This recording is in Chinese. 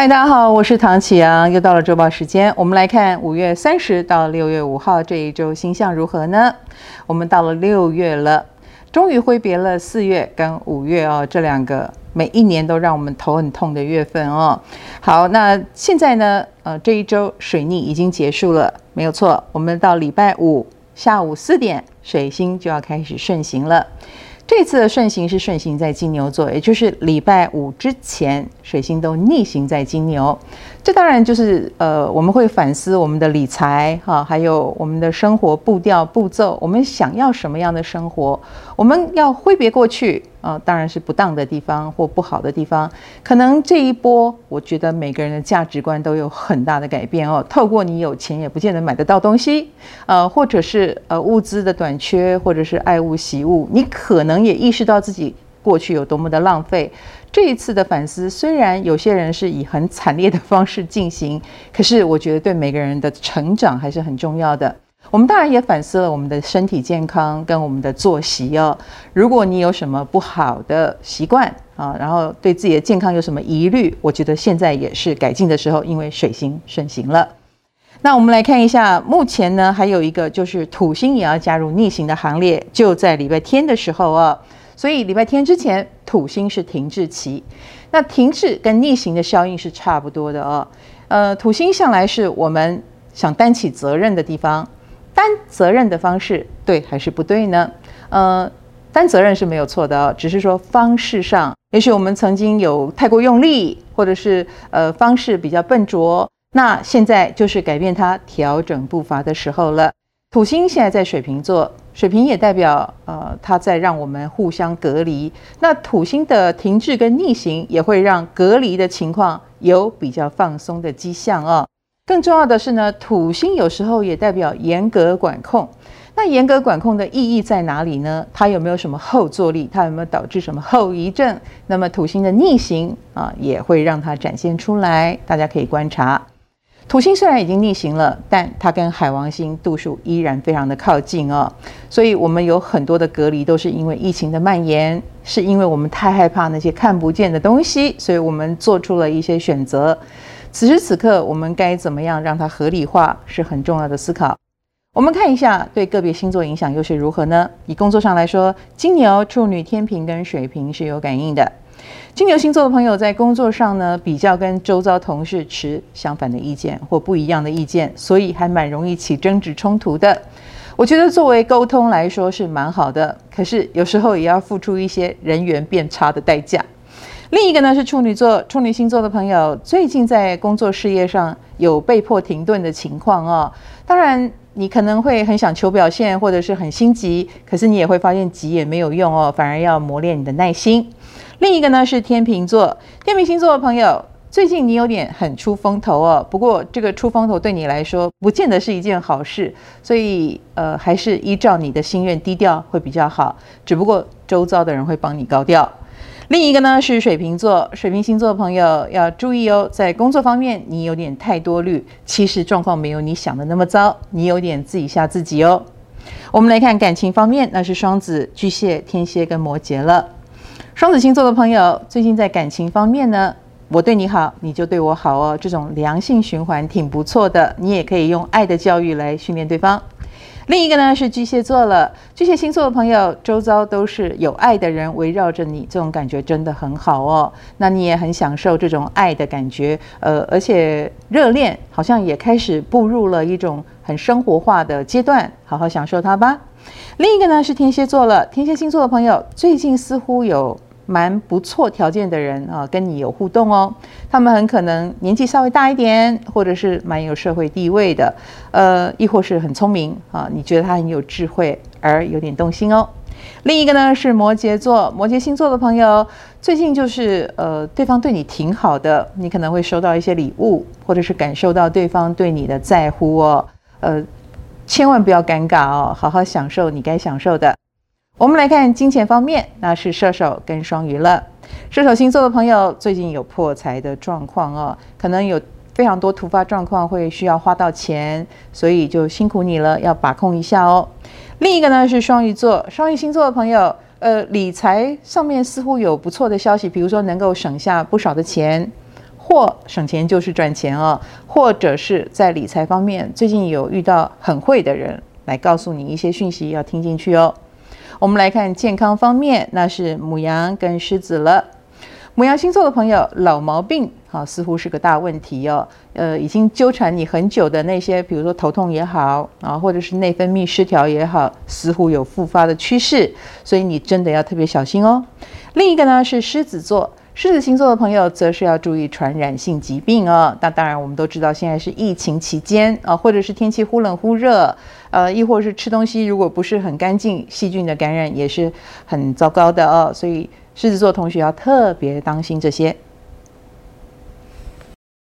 嗨，大家好，我是唐启阳，又到了周报时间，我们来看五月三十到六月五号这一周星象如何呢？我们到了六月了，终于挥别了四月跟五月哦，这两个每一年都让我们头很痛的月份哦。好，那现在呢，呃，这一周水逆已经结束了，没有错，我们到礼拜五下午四点，水星就要开始顺行了。这次的顺行是顺行在金牛座，也就是礼拜五之前，水星都逆行在金牛。这当然就是呃，我们会反思我们的理财哈，还有我们的生活步调步骤，我们想要什么样的生活，我们要挥别过去啊，当然是不当的地方或不好的地方。可能这一波，我觉得每个人的价值观都有很大的改变哦。透过你有钱也不见得买得到东西，呃，或者是呃物资的短缺，或者是爱物惜物，你可能也意识到自己过去有多么的浪费。这一次的反思，虽然有些人是以很惨烈的方式进行，可是我觉得对每个人的成长还是很重要的。我们当然也反思了我们的身体健康跟我们的作息哦。如果你有什么不好的习惯啊，然后对自己的健康有什么疑虑，我觉得现在也是改进的时候，因为水星顺行了。那我们来看一下，目前呢还有一个就是土星也要加入逆行的行列，就在礼拜天的时候哦。所以礼拜天之前，土星是停滞期。那停滞跟逆行的效应是差不多的哦。呃，土星向来是我们想担起责任的地方，担责任的方式对还是不对呢？呃，担责任是没有错的哦，只是说方式上，也许我们曾经有太过用力，或者是呃方式比较笨拙。那现在就是改变它、调整步伐的时候了。土星现在在水瓶座。水瓶也代表，呃，它在让我们互相隔离。那土星的停滞跟逆行也会让隔离的情况有比较放松的迹象哦。更重要的是呢，土星有时候也代表严格管控。那严格管控的意义在哪里呢？它有没有什么后坐力？它有没有导致什么后遗症？那么土星的逆行啊，也会让它展现出来，大家可以观察。土星虽然已经逆行了，但它跟海王星度数依然非常的靠近哦，所以我们有很多的隔离都是因为疫情的蔓延，是因为我们太害怕那些看不见的东西，所以我们做出了一些选择。此时此刻，我们该怎么样让它合理化，是很重要的思考。我们看一下对个别星座影响又是如何呢？以工作上来说，金牛、处女、天秤跟水瓶是有感应的。金牛星座的朋友在工作上呢，比较跟周遭同事持相反的意见或不一样的意见，所以还蛮容易起争执冲突的。我觉得作为沟通来说是蛮好的，可是有时候也要付出一些人缘变差的代价。另一个呢是处女座，处女星座的朋友最近在工作事业上有被迫停顿的情况哦。当然，你可能会很想求表现，或者是很心急，可是你也会发现急也没有用哦，反而要磨练你的耐心。另一个呢是天秤座，天秤星座的朋友，最近你有点很出风头哦。不过这个出风头对你来说，不见得是一件好事，所以呃，还是依照你的心愿低调会比较好。只不过周遭的人会帮你高调。另一个呢是水瓶座，水瓶星座的朋友要注意哦，在工作方面你有点太多虑，其实状况没有你想的那么糟，你有点自己吓自己哦。我们来看感情方面，那是双子、巨蟹、天蝎跟摩羯了。双子星座的朋友，最近在感情方面呢，我对你好，你就对我好哦，这种良性循环挺不错的。你也可以用爱的教育来训练对方。另一个呢是巨蟹座了，巨蟹星座的朋友，周遭都是有爱的人围绕着你，这种感觉真的很好哦。那你也很享受这种爱的感觉，呃，而且热恋好像也开始步入了一种很生活化的阶段，好好享受它吧。另一个呢是天蝎座了，天蝎星座的朋友，最近似乎有。蛮不错条件的人啊，跟你有互动哦。他们很可能年纪稍微大一点，或者是蛮有社会地位的，呃，亦或是很聪明啊。你觉得他很有智慧，而有点动心哦。另一个呢是摩羯座，摩羯星座的朋友，最近就是呃，对方对你挺好的，你可能会收到一些礼物，或者是感受到对方对你的在乎哦。呃，千万不要尴尬哦，好好享受你该享受的。我们来看金钱方面，那是射手跟双鱼了。射手星座的朋友最近有破财的状况哦，可能有非常多突发状况会需要花到钱，所以就辛苦你了，要把控一下哦。另一个呢是双鱼座，双鱼星座的朋友，呃，理财上面似乎有不错的消息，比如说能够省下不少的钱。或省钱就是赚钱哦，或者是在理财方面最近有遇到很会的人来告诉你一些讯息，要听进去哦。我们来看健康方面，那是母羊跟狮子了。母羊星座的朋友，老毛病啊，似乎是个大问题哦。呃，已经纠缠你很久的那些，比如说头痛也好啊，或者是内分泌失调也好，似乎有复发的趋势，所以你真的要特别小心哦。另一个呢是狮子座，狮子星座的朋友则是要注意传染性疾病哦。那当然，我们都知道现在是疫情期间啊，或者是天气忽冷忽热，呃，亦或是吃东西如果不是很干净，细菌的感染也是很糟糕的哦。所以狮子座同学要特别当心这些。